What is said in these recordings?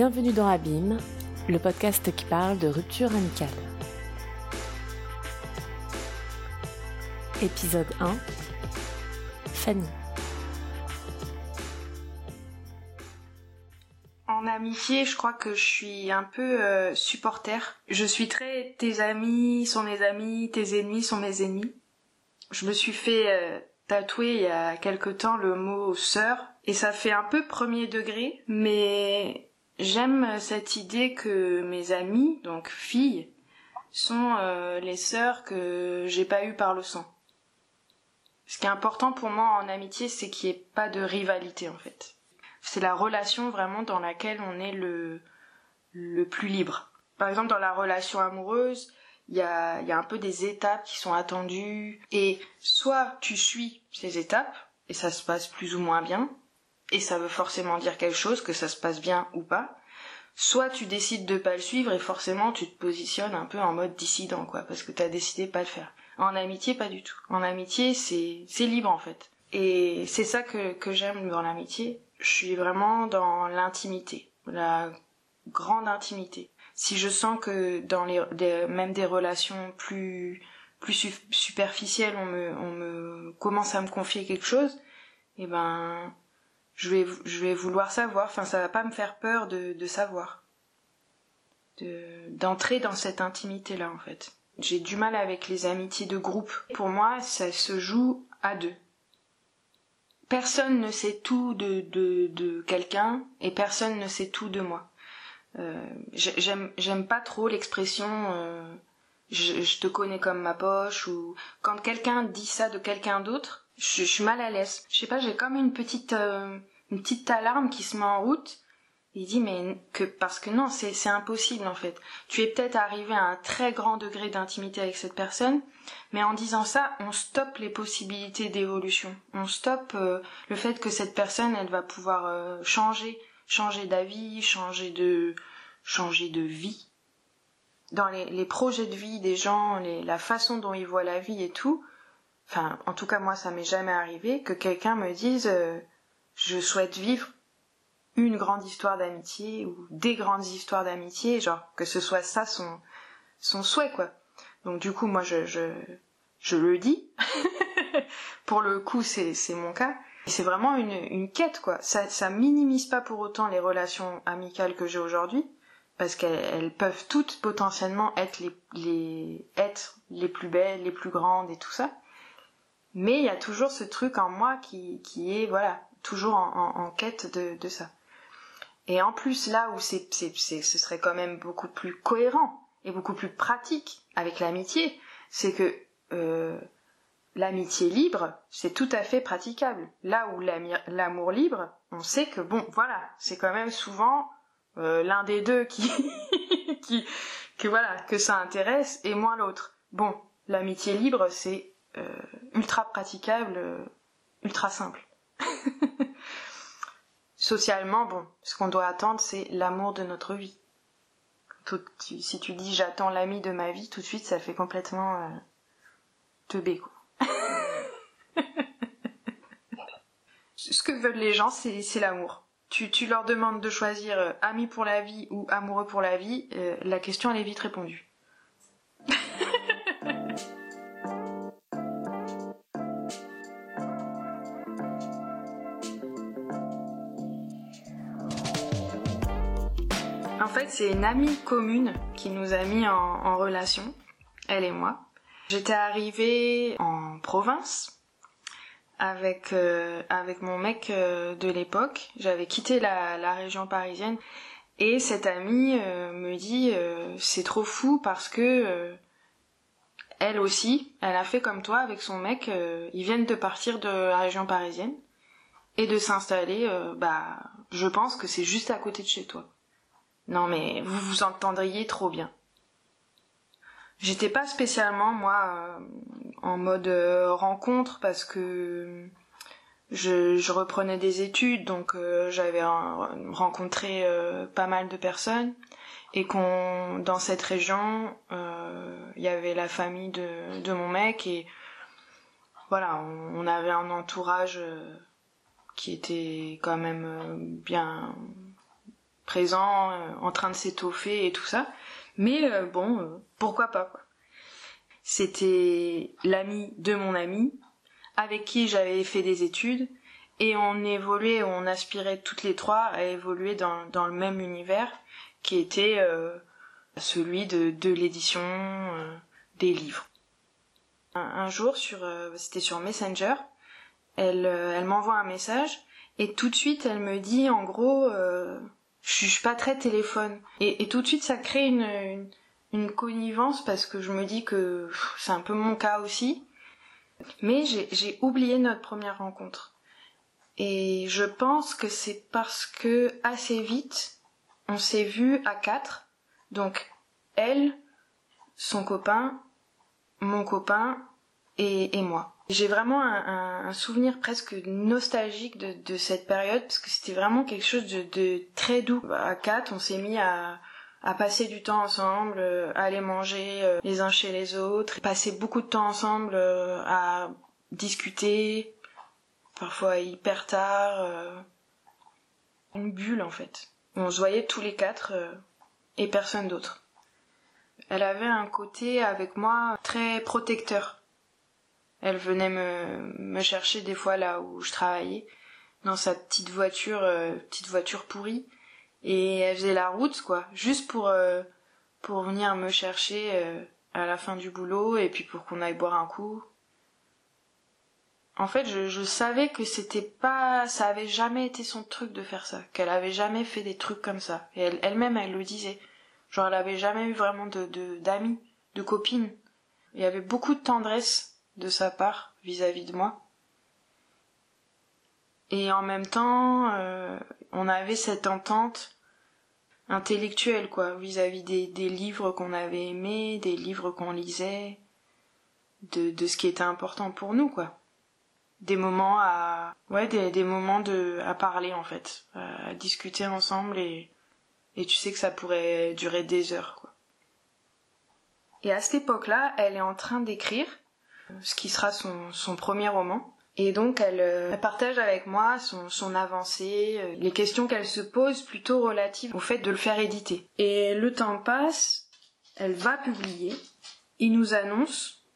Bienvenue dans Abîme, le podcast qui parle de rupture amicale. Épisode 1 Fanny. En amitié, je crois que je suis un peu euh, supporter. Je suis très tes amis sont mes amis, tes ennemis sont mes ennemis. Je me suis fait euh, tatouer il y a quelque temps le mot sœur et ça fait un peu premier degré, mais j'aime cette idée que mes amis, donc filles, sont euh, les sœurs que j'ai pas eues par le sang. Ce qui est important pour moi en amitié, c'est qu'il n'y ait pas de rivalité en fait. C'est la relation vraiment dans laquelle on est le, le plus libre. Par exemple, dans la relation amoureuse, il y a, y a un peu des étapes qui sont attendues et soit tu suis ces étapes et ça se passe plus ou moins bien et ça veut forcément dire quelque chose que ça se passe bien ou pas. Soit tu décides de pas le suivre et forcément tu te positionnes un peu en mode dissident quoi parce que t'as décidé de pas le faire. En amitié pas du tout. En amitié c'est c'est libre en fait. Et c'est ça que que j'aime dans l'amitié. Je suis vraiment dans l'intimité. La grande intimité. Si je sens que dans les même des relations plus plus superficielles on me on me commence à me confier quelque chose eh ben je vais vouloir savoir enfin ça va pas me faire peur de savoir. De d'entrer dans cette intimité là en fait. J'ai du mal avec les amitiés de groupe. Pour moi ça se joue à deux. Personne ne sait tout de de de quelqu'un et personne ne sait tout de moi. Euh, j'aime pas trop l'expression euh, je, te connais comme ma poche ou quand quelqu'un dit ça de quelqu'un d'autre je, je, suis mal à l'aise. Je sais pas j'ai comme une petite euh, une petite alarme qui se met en route. Il dit mais que parce que non c'est impossible en fait. Tu es peut-être arrivé à un très grand degré d'intimité avec cette personne mais en disant ça on stoppe les possibilités d'évolution. On stoppe le fait que cette personne elle va pouvoir changer changer d'avis, changer de changer de vie. Dans les, projets de vie des gens, la façon dont ils voient la vie et tout, enfin, en tout cas moi ça m'est jamais arrivé que quelqu'un me dise euh, je souhaite vivre une grande histoire d'amitié ou des grandes histoires d'amitié, genre que ce soit ça son son souhait quoi. Donc du coup moi je je, je le dis. Pour le coup c'est mon cas c'est vraiment une, une quête, quoi. Ça, ça minimise pas pour autant les relations amicales que j'ai aujourd'hui, parce qu'elles peuvent toutes potentiellement être les, les, être les plus belles, les plus grandes et tout ça. Mais il y a toujours ce truc en moi qui, qui est, voilà, toujours en, en, quête de, de ça. Et en plus, là où c'est, c'est, ce serait quand même beaucoup plus cohérent et beaucoup plus pratique avec l'amitié, c'est que euh, l'amitié libre, c'est tout à fait praticable. Là où l'amour libre, on sait que bon, voilà, c'est quand même souvent euh, l'un des deux qui, qui, que voilà, que ça intéresse et moins l'autre. Bon, l'amitié libre, c'est euh, ultra praticable, euh, ultra simple. Socialement, bon, ce qu'on doit attendre, c'est l'amour de notre vie. si tu dis j'attends l'ami de ma vie, tout de suite, ça fait complètement teubé, quoi. Ce que veulent les gens, c'est l'amour. Tu, tu, leur demandes de choisir euh, ami pour la vie ou amoureux pour la vie, euh, la question elle est vite répondue. C'est une amie commune qui nous a mis en, relation, elle et moi. J'étais arrivée en province avec euh, avec mon mec euh, de l'époque. J'avais quitté la, la, région parisienne et cette amie euh, me dit c'est trop fou parce que elle aussi, elle a fait comme toi avec son mec. ils viennent de partir de la région parisienne et de s'installer. bah, je pense que c'est juste à côté de chez toi. Non mais vous vous entendriez trop bien. J'étais pas spécialement moi euh, en mode euh, rencontre parce que je, reprenais des études donc euh, j'avais rencontré pas mal de personnes et qu'on dans cette région il y avait la famille de, de mon mec et voilà on avait un entourage qui était quand même bien présent, en train de s'étoffer et tout ça. Mais bon, pourquoi pas quoi. C'était l'ami de mon ami, avec qui j'avais fait des études, et on évoluait, on aspirait toutes les trois à évoluer dans, dans le même univers, qui était euh, celui de, de l'édition euh, des livres. Un, jour, sur, euh, c'était sur Messenger, elle, elle m'envoie un message, et tout de suite, elle me dit, en gros, je suis pas très téléphone. Et, tout de suite, ça crée une connivence parce que je me dis que c'est un peu mon cas aussi. Mais j'ai oublié notre première rencontre. Et je pense que c'est parce que assez vite, on s'est vu à quatre. Donc, elle, son copain, mon copain et, et moi. J'ai vraiment un, souvenir presque nostalgique de, cette période parce que c'était vraiment quelque chose de, très doux. À quatre, on s'est mis à, à passer du temps ensemble, euh, à aller manger euh, les uns chez les autres, passer beaucoup de temps ensemble euh, à discuter, parfois hyper tard, une bulle en fait. On se voyait tous les quatre et personne d'autre. Elle avait un côté avec moi très protecteur. Elle venait me, me chercher des fois là où je travaillais, dans sa petite voiture, petite voiture pourrie. Et elle faisait la route quoi juste pour euh, pour venir me chercher euh, à la fin du boulot et puis pour qu'on aille boire un coup. En fait je, je savais que c'était pas ça avait jamais été son truc de faire ça qu'elle avait jamais fait des trucs comme ça. Et elle elle-même elle le disait. Genre elle avait jamais eu vraiment de d'amis de, copines. Il y avait beaucoup de tendresse de sa part vis-à-vis de moi. Et en même temps euh, on avait cette entente intellectuelle quoi vis-à-vis des, des livres qu'on avait aimés des livres qu'on lisait de, de ce qui était important pour nous quoi. Des moments à ouais des, des moments de à parler en fait à, discuter ensemble et et tu sais que ça pourrait durer des heures quoi. Et à cette époque là elle est en train d'écrire ce qui sera son, premier roman et donc euh, elle, partage avec moi son, avancée, euh, les questions qu'elle se pose plutôt relatives au fait de le faire éditer. Et le temps passe, elle va publier, il nous annonce,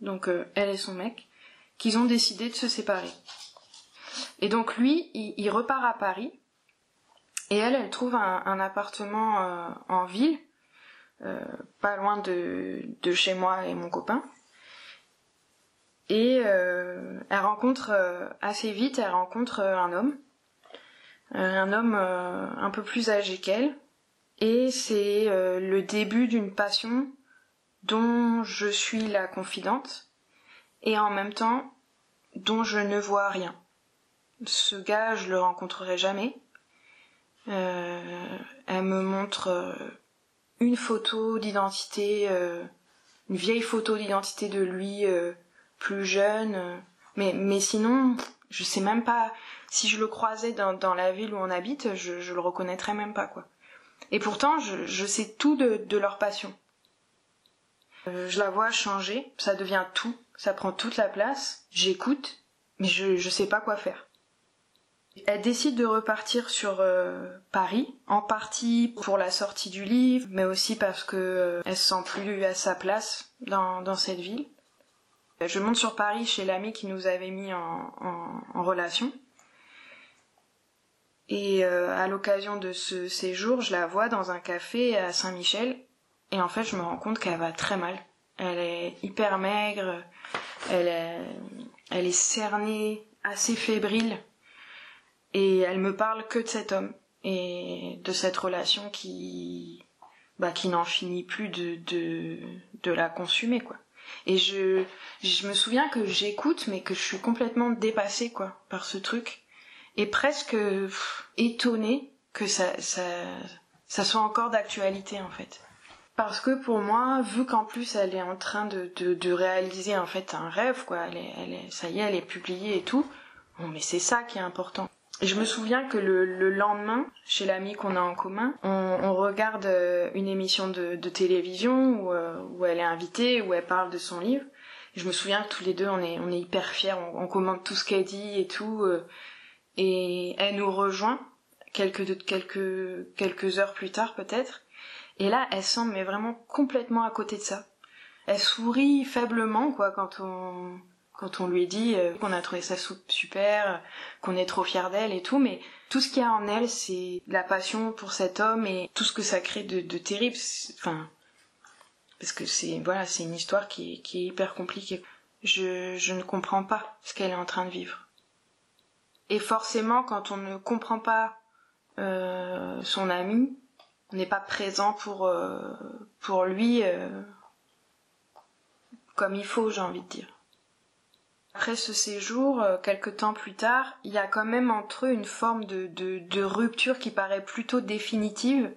donc euh, elle et son mec, qu'ils ont décidé de se séparer. Et donc lui, il, repart à Paris, et elle, elle trouve un, appartement en ville, pas loin de chez moi et mon copain. Et euh, elle rencontre euh, assez vite, elle rencontre euh, un homme, un homme un peu plus âgé qu'elle, et c'est le début d'une passion dont je suis la confidente, et en même temps dont je ne vois rien. Ce gars, je le rencontrerai jamais. elle me montre une photo d'identité, une vieille photo d'identité de lui plus jeune. Euh, mais, mais sinon, je sais même pas si je le croisais dans, dans la ville où on habite, je, je le reconnaîtrais même pas quoi. Et pourtant, je, sais tout de, de leur passion. Euh, je la vois changer, ça devient tout, ça prend toute la place. J'écoute, mais je je sais pas quoi faire. Elle décide de repartir sur euh, Paris, en partie pour la sortie du livre, mais aussi parce que elle se sent plus à sa place dans, dans cette ville. Je monte sur Paris chez l'ami qui nous avait mis en, relation. Et euh, à l'occasion de ce séjour, je la vois dans un café à Saint-Michel. Et en fait, je me rends compte qu'elle va très mal. Elle est hyper maigre, elle est, elle est cernée, assez fébrile. Et elle me parle que de cet homme et de cette relation qui, bah, qui n'en finit plus de, de, de la consumer, quoi. Et je, je me souviens que j'écoute, mais que je suis complètement dépassée, quoi, par ce truc. Et presque étonnée que ça, ça, soit encore d'actualité, en fait. Parce que pour moi, vu qu'en plus elle est en train de, de, réaliser en fait un rêve, quoi, elle elle ça y est, elle est publiée et tout, bon, mais c'est ça qui est important. Et je me souviens que le, le lendemain, chez l'ami qu'on a en commun, on, on, regarde euh, une émission de, de télévision où, euh, où, elle est invitée, où elle parle de son livre. Et je me souviens que tous les deux, on est, on est hyper fiers, on, on commente tout ce qu'elle dit et tout. Euh, et elle nous rejoint quelques quelques quelques heures plus tard peut-être. Et là, elle semble mais vraiment complètement à côté de ça. Elle sourit faiblement quoi quand on quand on lui dit euh, qu'on a trouvé sa soupe super, qu'on est trop fier d'elle et tout, mais tout ce qu'il y a en elle, c'est la passion pour cet homme et tout ce que ça crée de, terrible. Enfin, parce que c'est voilà, c'est une histoire qui est, hyper compliquée. Je, je ne comprends pas ce qu'elle est en train de vivre. Et forcément, quand on ne comprend pas euh, son ami, on n'est pas présent pour euh, pour lui comme il faut, j'ai envie de dire. Après ce séjour, euh, quelques temps plus tard, il y a quand même entre eux une forme de, de, rupture qui paraît plutôt définitive.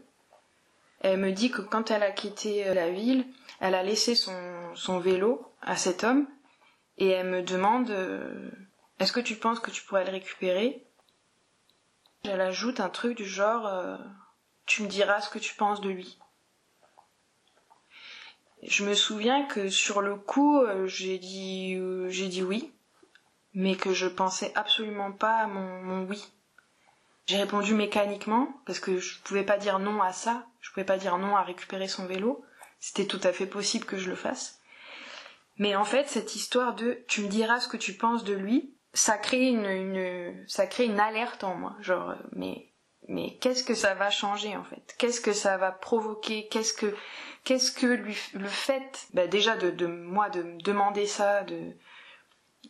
Elle me dit que quand elle a quitté euh, la ville, elle a laissé son, son vélo à cet homme et elle me demande euh, est-ce que tu penses que tu pourrais le récupérer? Elle ajoute un truc du genre tu me diras ce que tu penses de lui. Je me souviens que sur le coup, euh, j'ai dit, euh, j'ai dit oui, mais que je pensais absolument pas à mon, oui. J'ai répondu mécaniquement parce que je pouvais pas dire non à ça, je pouvais pas dire non à récupérer son vélo. C'était tout à fait possible que je le fasse. Mais en fait, cette histoire de tu me diras ce que tu penses de lui, ça crée une, une ça crée une alerte en moi, genre euh, mais mais qu'est-ce que ça va changer en fait? Qu'est-ce que ça va provoquer? Qu'est-ce que qu'est-ce que lui le fait bah déjà de, moi de me demander ça de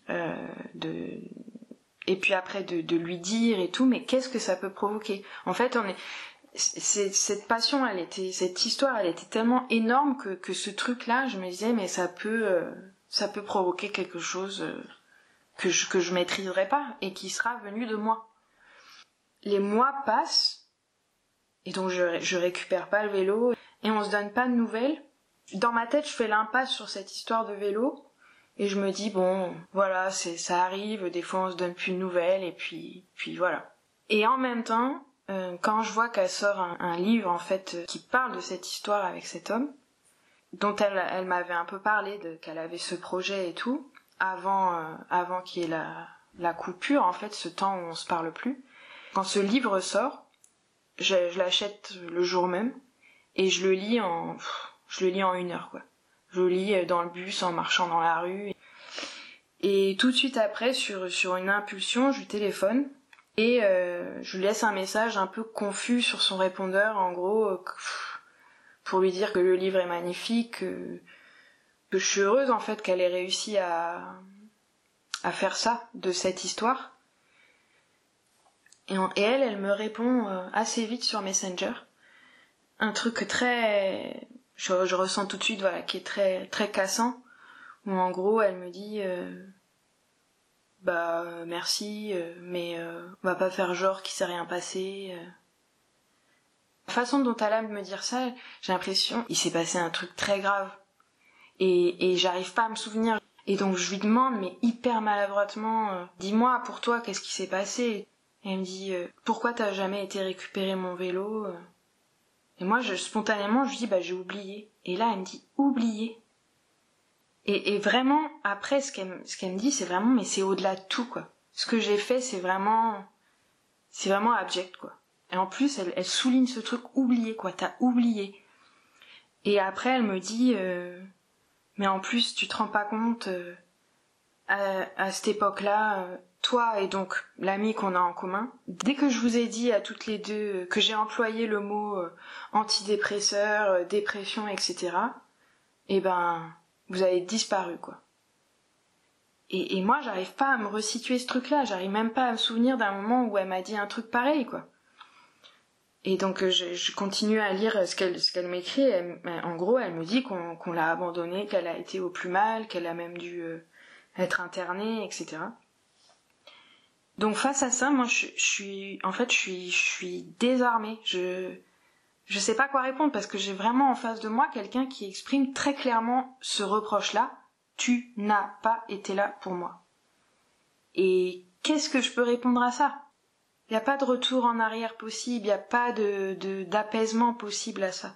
euh, de et puis après de, lui dire et tout mais qu'est-ce que ça peut provoquer? En fait on est cette passion elle était cette histoire elle était tellement énorme que, ce truc là je me disais mais ça peut euh, ça peut provoquer quelque chose euh, que je que je maîtriserai pas et qui sera venu de moi les mois passent et donc je, je récupère pas le vélo et on se donne pas de nouvelles. Dans ma tête, je fais l'impasse sur cette histoire de vélo et je me dis bon, voilà, c'est ça arrive, des fois on se donne plus de nouvelles et puis puis voilà. Et en même temps, euh, quand je vois qu'elle sort un, livre en fait qui parle de cette histoire avec cet homme, dont elle, elle m'avait un peu parlé de qu'elle avait ce projet et tout avant euh, avant qu'il y ait la la coupure en fait, ce temps où on se parle plus. Quand ce livre sort, je, l'achète le jour même et je le lis en je le lis en une heure quoi. Je le lis euh, dans le bus en marchant dans la rue et tout de suite après sur une impulsion je lui téléphone et euh, je lui laisse un message un peu confus sur son répondeur en gros euh, pour lui dire que le livre est magnifique que, je suis heureuse en fait qu'elle ait réussi à faire ça de cette histoire et, elle elle me répond assez vite sur Messenger. Un truc très je, je, ressens tout de suite voilà qui est très très cassant. Où en gros elle me dit euh, bah merci euh, mais euh, on va pas faire genre qu'il s'est rien passé euh. la façon dont elle a de me dire ça j'ai l'impression il s'est passé un truc très grave. Et, et j'arrive pas à me souvenir. Et donc je lui demande mais hyper maladroitement euh, dis-moi pour toi qu'est-ce qui s'est passé? Et elle me dit pourquoi t'as jamais été récupérer mon vélo et moi, spontanément, je dis, bah, j'ai oublié. Et là, elle me dit, oublié. Et, vraiment, après, ce qu'elle, me dit, c'est vraiment, mais c'est au-delà de tout, quoi. Ce que j'ai fait, c'est vraiment, c'est vraiment abject, quoi. Et en plus, elle, souligne ce truc, oublié, quoi. T'as oublié. Et après, elle me dit, euh, mais en plus, tu te rends pas compte, euh, à, à, cette époque-là, euh, toi et donc l'ami qu'on a en commun, dès que je vous ai dit à toutes les deux que j'ai employé le mot euh, antidépresseur, euh, dépression, etc., eh ben, vous avez disparu, quoi. Et, et moi, j'arrive pas à me resituer ce truc-là, j'arrive même pas à me souvenir d'un moment où elle m'a dit un truc pareil, quoi. Et donc euh, je, continue à lire ce qu'elle m'écrit. En gros, elle me dit qu'on l'a abandonnée, qu'elle a été au plus mal, qu'elle a même dû être internée, etc. Donc face à ça, moi je, suis en fait je suis je suis désarmée. Je je sais pas quoi répondre parce que j'ai vraiment en face de moi quelqu'un qui exprime très clairement ce reproche-là. Tu n'as pas été là pour moi. Et qu'est-ce que je peux répondre à ça? Il n'y a pas de retour en arrière possible, il n'y a pas de d'apaisement possible à ça.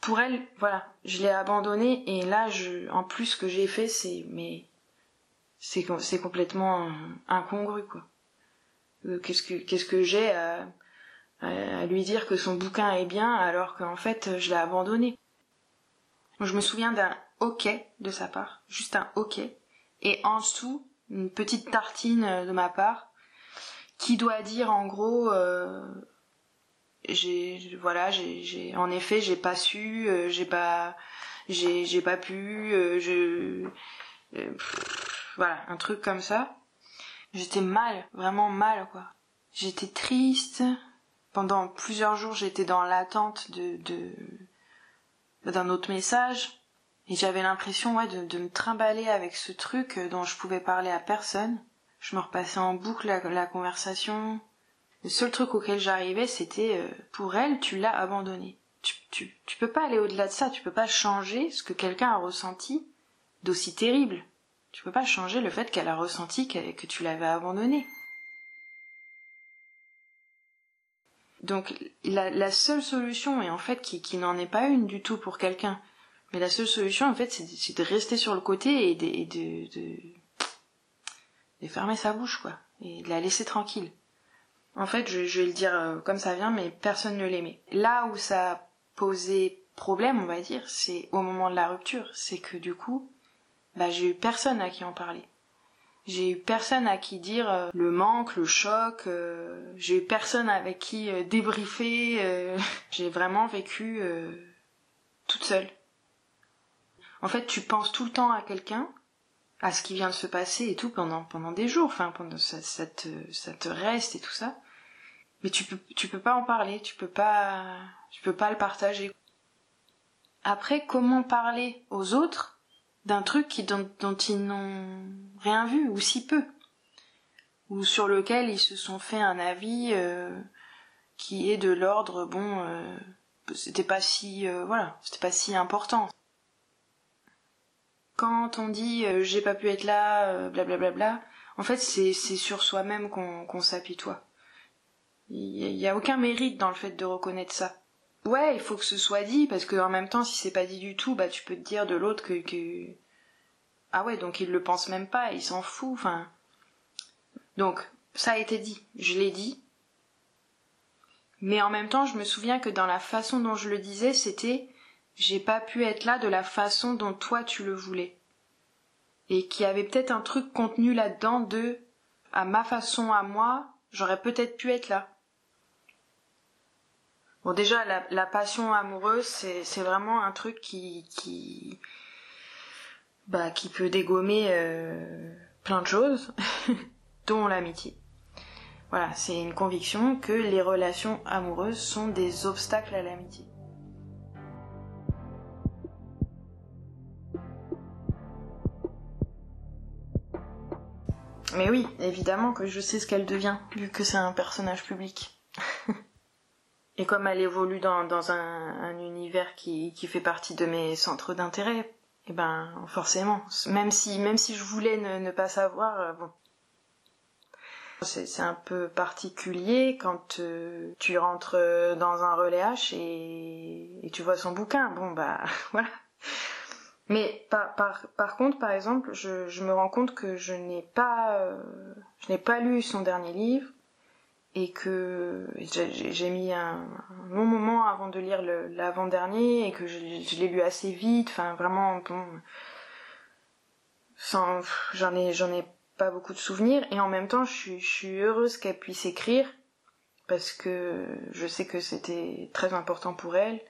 Pour elle, voilà, je l'ai abandonnée et là, je, en plus, ce que j'ai fait, c'est mais c'est complètement incongru quoi. Euh, qu'est-ce que j'ai à, lui dire que son bouquin est bien alors qu'en fait je l'ai abandonné? Je me souviens d'un ok de sa part, juste un ok, et en dessous une petite tartine de ma part qui doit dire en gros euh, j'ai voilà j'ai en effet j'ai pas su euh, j'ai pas j'ai pas pu voilà un truc comme ça j'étais mal vraiment mal quoi j'étais triste pendant plusieurs jours j'étais dans l'attente de d'un autre message et j'avais l'impression ouais de, de me trimballer avec ce truc dont je pouvais parler à personne je me repassais en boucle la, conversation. Le seul truc auquel j'arrivais, c'était euh, pour elle, tu l'as abandonné. Tu, tu, tu peux pas aller au-delà de ça, tu peux pas changer ce que quelqu'un a ressenti d'aussi terrible. Tu peux pas changer le fait qu'elle a ressenti que, tu l'avais abandonné. Donc la, seule solution, et en fait qui, n'en est pas une du tout pour quelqu'un, mais la seule solution en fait c'est de, rester sur le côté et de, de fermer sa bouche, quoi, et de la laisser tranquille. En fait, je, vais le dire euh, comme ça vient, mais personne ne l'aimait. Là où ça posé problème, on va dire, c'est au moment de la rupture, c'est que du coup, bah, j'ai eu personne à qui en parler. J'ai eu personne à qui dire euh, le manque, le choc. Euh, j'ai eu personne avec qui débriefer. j'ai vraiment vécu toute seule. En fait, tu penses tout le temps à quelqu'un à ce qui vient de se passer et tout pendant pendant des jours enfin pendant ça, ça te ça te reste et tout ça mais tu peux tu peux pas en parler tu peux pas tu peux pas le partager après comment parler aux autres d'un truc qui dont, ils n'ont rien vu ou si peu ou sur lequel ils se sont fait un avis euh, qui est de l'ordre bon euh, c'était pas si euh, voilà c'était pas si important quand on dit euh, j'ai pas pu être là, blablabla, bla, en fait c'est sur soi-même qu'on s'apitoie. Il y, a aucun mérite dans le fait de reconnaître ça. Ouais, il faut que ce soit dit parce que en même temps, si c'est pas dit du tout, bah tu peux te dire de l'autre que, que ah ouais, donc il le pense même pas, il s'en fout. Enfin, donc ça a été dit, je l'ai dit. Mais en même temps, je me souviens que dans la façon dont je le disais, c'était j'ai pas pu être là de la façon dont toi tu le voulais. Et qu'il y avait peut-être un truc contenu là-dedans de à ma façon à moi, j'aurais peut-être pu être là. Bon déjà la, passion amoureuse c'est vraiment un truc qui bah peut dégommer euh, plein de choses dont l'amitié. Voilà, c'est une conviction que les relations amoureuses sont des obstacles à l'amitié. Mais oui, évidemment que je sais ce qu'elle devient, vu que c'est un personnage public. Et comme elle évolue dans, dans un, univers qui, qui fait partie de mes centres d'intérêt, eh ben forcément, même si même si je voulais ne, pas savoir, euh, bon, c'est un peu particulier quand euh, tu rentres dans un relais H et, tu vois son bouquin. Bon bah voilà, mais par, par, par contre, par exemple, je, je, me rends compte que je n'ai pas, euh, je n'ai pas lu son dernier livre et que j'ai mis un, long moment avant de lire l'avant-dernier et que je, l'ai lu assez vite. Enfin, vraiment, j'en ai, ai pas beaucoup de souvenirs et en même temps, je suis, heureuse qu'elle puisse écrire parce que je sais que c'était très important pour elle.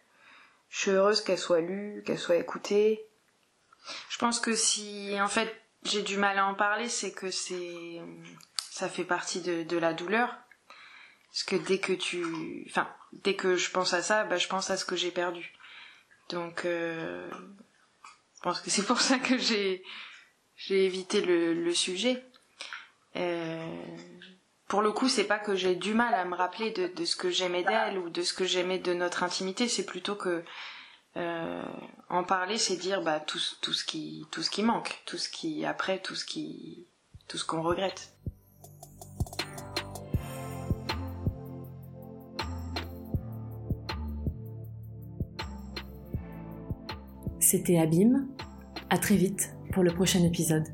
Je suis heureuse qu'elle soit lue, qu'elle soit écoutée je pense que si en fait j'ai du mal à en parler, c'est que c'est ça fait partie de, la douleur. Parce que dès que tu, enfin, dès que je pense à ça, bah, je pense à ce que j'ai perdu. Donc, euh, je pense que c'est pour ça que j'ai j'ai évité le, le sujet. Euh, pour le coup, c'est pas que j'ai du mal à me rappeler de, de ce que j'aimais d'elle ou de ce que j'aimais de notre intimité, c'est plutôt que euh, en parler, c'est dire bah, tout, tout, ce qui, tout ce qui manque, tout ce qui après, tout ce qui, tout ce qu'on regrette. C'était Abîme. À très vite pour le prochain épisode.